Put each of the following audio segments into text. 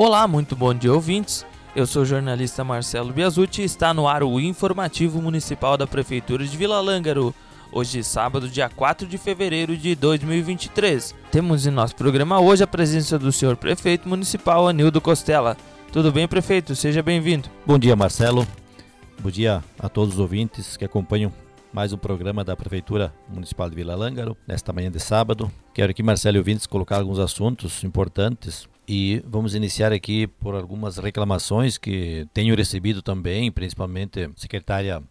Olá, muito bom dia, ouvintes. Eu sou o jornalista Marcelo Biasucci e está no ar o Informativo Municipal da Prefeitura de Vila Lângaro. Hoje, sábado, dia 4 de fevereiro de 2023. Temos em nosso programa hoje a presença do senhor prefeito municipal Anildo Costela. Tudo bem, prefeito? Seja bem-vindo. Bom dia, Marcelo. Bom dia a todos os ouvintes que acompanham mais um programa da Prefeitura Municipal de Vila Lângaro, nesta manhã de sábado. Quero aqui, Marcelo e ouvintes, colocar alguns assuntos importantes e vamos iniciar aqui por algumas reclamações que tenho recebido também, principalmente a secretária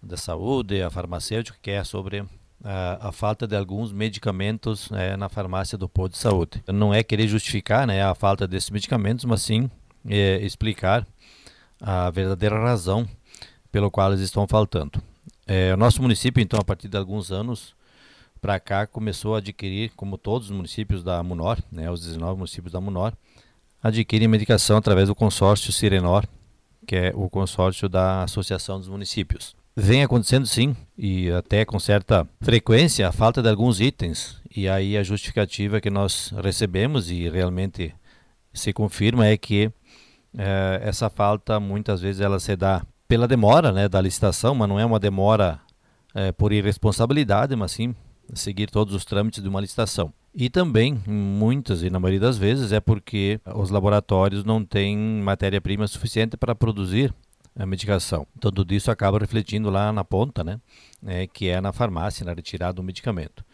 da Saúde, a farmacêutica, que é sobre a, a falta de alguns medicamentos né, na farmácia do posto de saúde. Não é querer justificar né, a falta desses medicamentos, mas sim é, explicar a verdadeira razão pelo qual eles estão faltando. É, o nosso município, então, a partir de alguns anos, para cá começou a adquirir, como todos os municípios da Munor, né, os 19 municípios da Munor, adquirem medicação através do consórcio Sirenor, que é o consórcio da Associação dos Municípios. Vem acontecendo sim, e até com certa frequência, a falta de alguns itens. E aí a justificativa que nós recebemos e realmente se confirma é que é, essa falta muitas vezes ela se dá pela demora né, da licitação, mas não é uma demora é, por irresponsabilidade, mas sim seguir todos os trâmites de uma licitação. E também, muitas e na maioria das vezes, é porque os laboratórios não têm matéria-prima suficiente para produzir a medicação. Tudo isso acaba refletindo lá na ponta, né? É, que é na farmácia, na retirada do medicamento.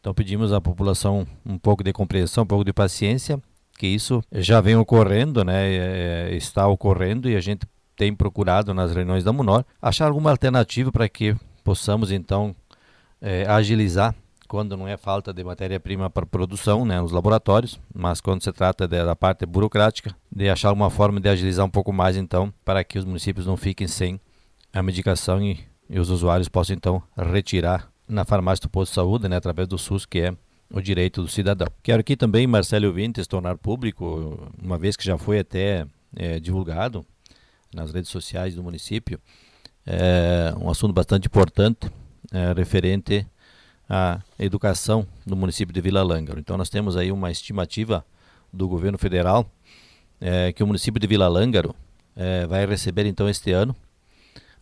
Então, pedimos à população um pouco de compreensão, um pouco de paciência, que isso já vem ocorrendo, né? É, é está ocorrendo e a gente tem procurado nas reuniões da Munor achar alguma alternativa para que possamos, então, é, agilizar quando não é falta de matéria-prima para produção, né, nos laboratórios, mas quando se trata de, da parte burocrática, de achar uma forma de agilizar um pouco mais, então, para que os municípios não fiquem sem a medicação e, e os usuários possam, então, retirar na farmácia do posto de saúde, né, através do SUS, que é o direito do cidadão. Quero aqui também, Marcelo Vintes, tornar público, uma vez que já foi até é, divulgado nas redes sociais do município, é um assunto bastante importante, é, referente a educação no município de Vila Lângaro. Então nós temos aí uma estimativa do governo federal é, que o município de Vila Lângaro é, vai receber então este ano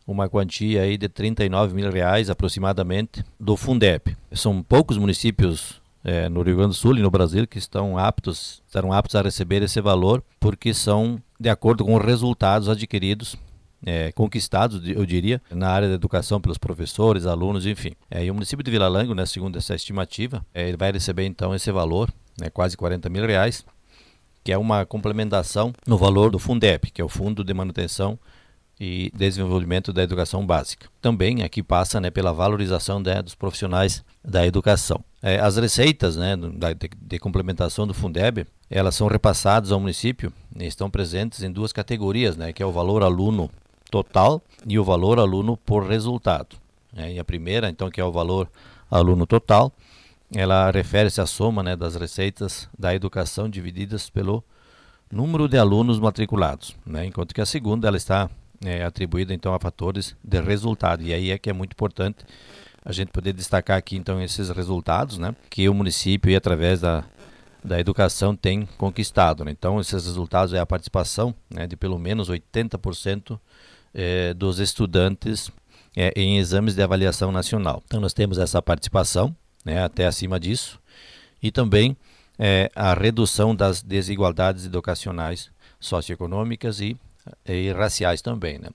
uma quantia aí de 39 mil reais aproximadamente do Fundeb. São poucos municípios é, no Rio Grande do Sul e no Brasil que estão aptos, estarão aptos a receber esse valor porque são de acordo com os resultados adquiridos é, conquistados, eu diria, na área da educação pelos professores, alunos, enfim. É, e o município de Vila Lango, né, segundo essa estimativa, é, ele vai receber então esse valor, né, quase 40 mil reais, que é uma complementação no valor do Fundep, que é o Fundo de Manutenção e Desenvolvimento da Educação Básica. Também aqui passa né, pela valorização né, dos profissionais da educação. É, as receitas né, de, de, complementação do Fundeb, elas são repassadas ao município e estão presentes em duas categorias, né, que é o valor aluno total e o valor aluno por resultado. É, e a primeira, então, que é o valor aluno total, ela refere-se à soma né, das receitas da educação divididas pelo número de alunos matriculados, né, enquanto que a segunda ela está é, atribuída então a fatores de resultado. E aí é que é muito importante a gente poder destacar aqui então esses resultados, né, que o município e através da da educação tem conquistado. Né? Então, esses resultados é a participação né, de pelo menos 80% é, dos estudantes é, em exames de avaliação nacional. Então nós temos essa participação, né, até acima disso, e também é, a redução das desigualdades educacionais, socioeconômicas e, e raciais também. Né?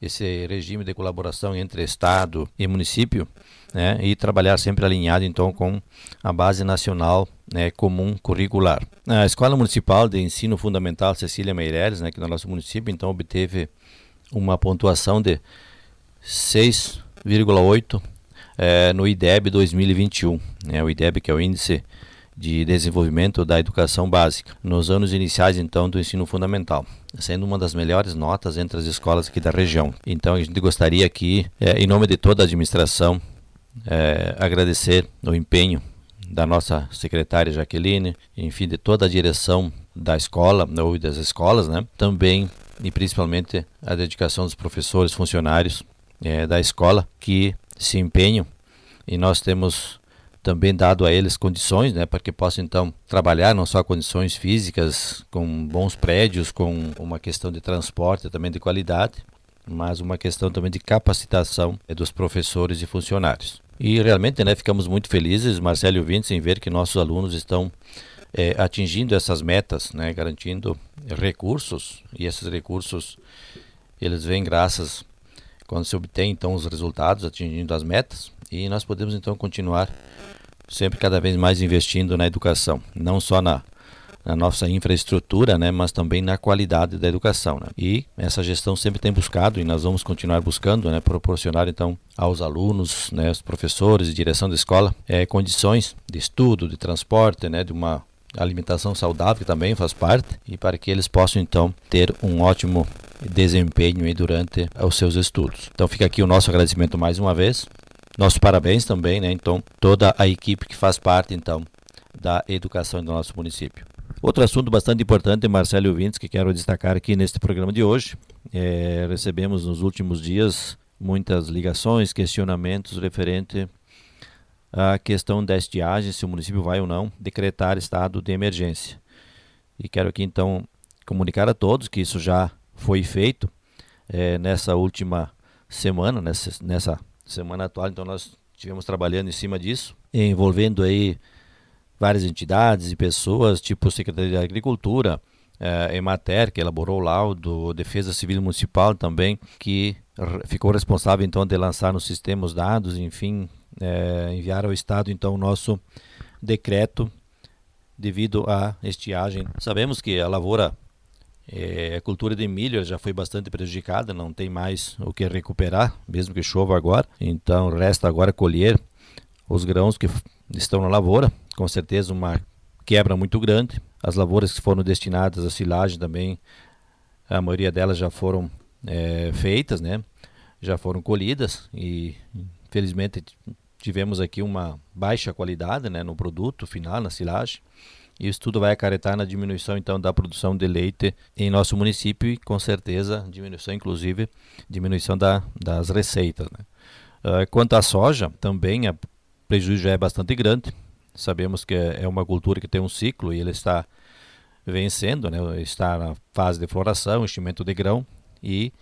Esse regime de colaboração entre Estado e município né, e trabalhar sempre alinhado então com a base nacional né, comum curricular. A Escola Municipal de Ensino Fundamental Cecília Meireles, né, que no nosso município então obteve uma pontuação de 6,8 é, no IDEB 2021. Né, o IDEB que é o Índice de Desenvolvimento da Educação Básica, nos anos iniciais então do ensino fundamental, sendo uma das melhores notas entre as escolas aqui da região. Então a gente gostaria aqui, é, em nome de toda a administração, é, agradecer o empenho da nossa secretária Jaqueline, enfim, de toda a direção da escola ou das escolas, né? Também e principalmente a dedicação dos professores, funcionários é, da escola que se empenham e nós temos também dado a eles condições, né, para que possam então trabalhar não só condições físicas, com bons prédios, com uma questão de transporte também de qualidade, mas uma questão também de capacitação eh, dos professores e funcionários. E realmente, né, ficamos muito felizes, Marcelo e Vintes, em ver que nossos alunos estão é, atingindo essas metas, né, garantindo recursos e esses recursos eles vêm graças quando se obtém então os resultados, atingindo as metas e nós podemos então continuar sempre cada vez mais investindo na educação, não só na, na nossa infraestrutura, né, mas também na qualidade da educação. Né? E essa gestão sempre tem buscado e nós vamos continuar buscando, né, proporcionar então aos alunos, né, os professores e direção da escola é, condições de estudo, de transporte, né, de uma alimentação saudável que também faz parte e para que eles possam então ter um ótimo desempenho durante os seus estudos. Então fica aqui o nosso agradecimento mais uma vez nossos parabéns também, né? Então, toda a equipe que faz parte, então, da educação do nosso município. Outro assunto bastante importante, Marcelo Vintes, que quero destacar aqui neste programa de hoje. É, recebemos nos últimos dias muitas ligações, questionamentos referente à questão da estiagem, se o município vai ou não decretar estado de emergência. E quero aqui então comunicar a todos que isso já foi feito é, nessa última semana, nessa, nessa semana atual, então nós estivemos trabalhando em cima disso, envolvendo aí várias entidades e pessoas, tipo Secretaria de Agricultura, eh, Emater, que elaborou o laudo, Defesa Civil Municipal também, que ficou responsável então de lançar no sistema os dados, enfim, eh, enviar ao Estado então o nosso decreto devido à estiagem. Sabemos que a lavoura é, a cultura de milho já foi bastante prejudicada, não tem mais o que recuperar, mesmo que chova agora. Então resta agora colher os grãos que estão na lavoura. Com certeza uma quebra muito grande. As lavouras que foram destinadas à silagem também, a maioria delas já foram é, feitas, né? Já foram colhidas e infelizmente tivemos aqui uma baixa qualidade, né, no produto final, na silagem. Isso tudo vai acarretar na diminuição então da produção de leite em nosso município e com certeza diminuição inclusive diminuição da, das receitas. Né? Uh, quanto à soja, também o prejuízo já é bastante grande. Sabemos que é uma cultura que tem um ciclo e ele está vencendo, né? está na fase de floração, enchimento de grão e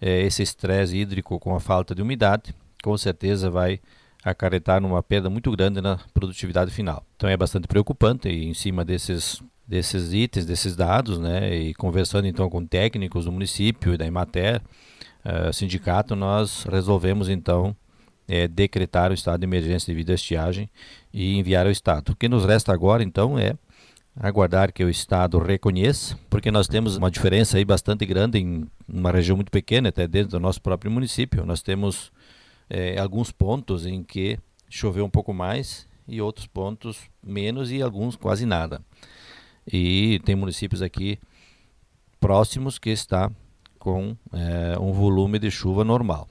eh, esse estresse hídrico com a falta de umidade com certeza vai acarretar numa perda muito grande na produtividade final. Então é bastante preocupante e em cima desses desses itens, desses dados, né, e conversando então com técnicos do município e da Emater, uh, sindicato, nós resolvemos então é, decretar o estado de emergência devido à estiagem e enviar ao estado. O que nos resta agora então é aguardar que o estado reconheça, porque nós temos uma diferença aí bastante grande em uma região muito pequena, até dentro do nosso próprio município. Nós temos é, alguns pontos em que choveu um pouco mais e outros pontos menos e alguns quase nada. E tem municípios aqui próximos que está com é, um volume de chuva normal.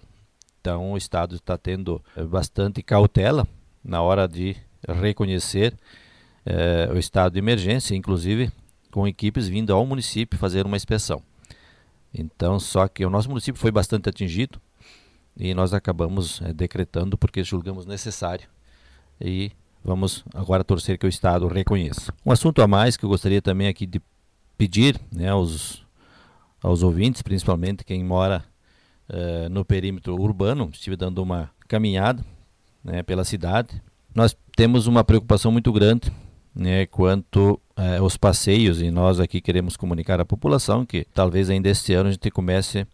Então o estado está tendo é, bastante cautela na hora de reconhecer é, o estado de emergência, inclusive com equipes vindo ao município fazer uma inspeção. Então, só que o nosso município foi bastante atingido e nós acabamos é, decretando porque julgamos necessário e vamos agora torcer que o Estado reconheça. Um assunto a mais que eu gostaria também aqui de pedir né, aos, aos ouvintes, principalmente quem mora uh, no perímetro urbano, estive dando uma caminhada né, pela cidade. Nós temos uma preocupação muito grande né, quanto uh, aos passeios e nós aqui queremos comunicar à população que talvez ainda este ano a gente comece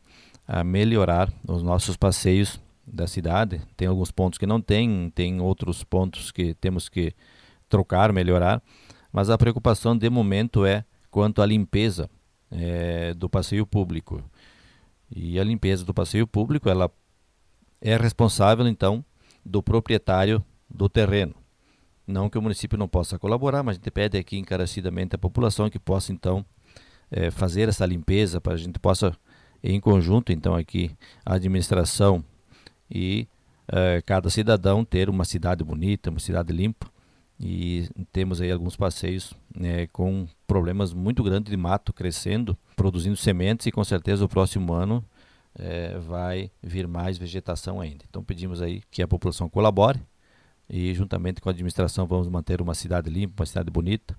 a melhorar os nossos passeios da cidade. Tem alguns pontos que não tem, tem outros pontos que temos que trocar, melhorar, mas a preocupação de momento é quanto à limpeza é, do passeio público. E a limpeza do passeio público ela é responsável então do proprietário do terreno. Não que o município não possa colaborar, mas a gente pede aqui encarecidamente à população que possa então é, fazer essa limpeza para a gente possa em conjunto, então, aqui, a administração e uh, cada cidadão ter uma cidade bonita, uma cidade limpa. E temos aí alguns passeios né, com problemas muito grandes de mato crescendo, produzindo sementes, e com certeza o próximo ano é, vai vir mais vegetação ainda. Então pedimos aí que a população colabore e juntamente com a administração vamos manter uma cidade limpa, uma cidade bonita.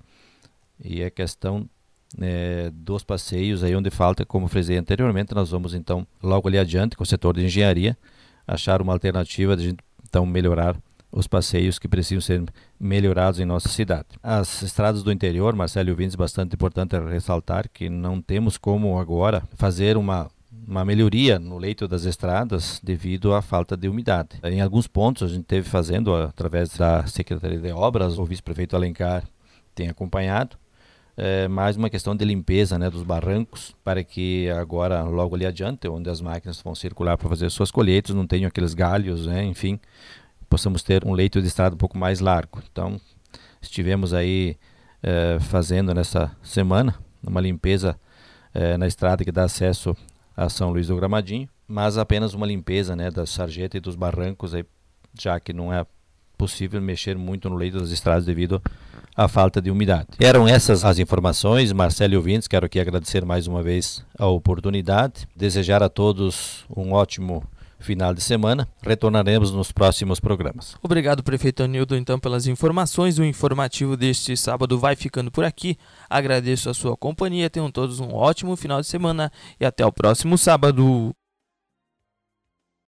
E é questão é, dos passeios aí onde falta, como frisei anteriormente, nós vamos então logo ali adiante com o setor de engenharia achar uma alternativa de então melhorar os passeios que precisam ser melhorados em nossa cidade. As estradas do interior, Marcelo Ouvintes, bastante importante ressaltar que não temos como agora fazer uma uma melhoria no leito das estradas devido à falta de umidade. Em alguns pontos a gente teve fazendo através da Secretaria de Obras, o vice-prefeito Alencar tem acompanhado, é, mais uma questão de limpeza né, dos barrancos, para que agora, logo ali adiante, onde as máquinas vão circular para fazer suas colheitas, não tenham aqueles galhos, né, enfim, possamos ter um leito de estrada um pouco mais largo. Então, estivemos aí é, fazendo nessa semana uma limpeza é, na estrada que dá acesso a São Luís do Gramadinho, mas apenas uma limpeza né, da sarjeta e dos barrancos, aí, já que não é possível mexer muito no leito das estradas devido à falta de umidade. Eram essas as informações, Marcelo e ouvintes, quero aqui agradecer mais uma vez a oportunidade, desejar a todos um ótimo final de semana. Retornaremos nos próximos programas. Obrigado, prefeito Anildo, então, pelas informações. O informativo deste sábado vai ficando por aqui. Agradeço a sua companhia. Tenham todos um ótimo final de semana e até o próximo sábado.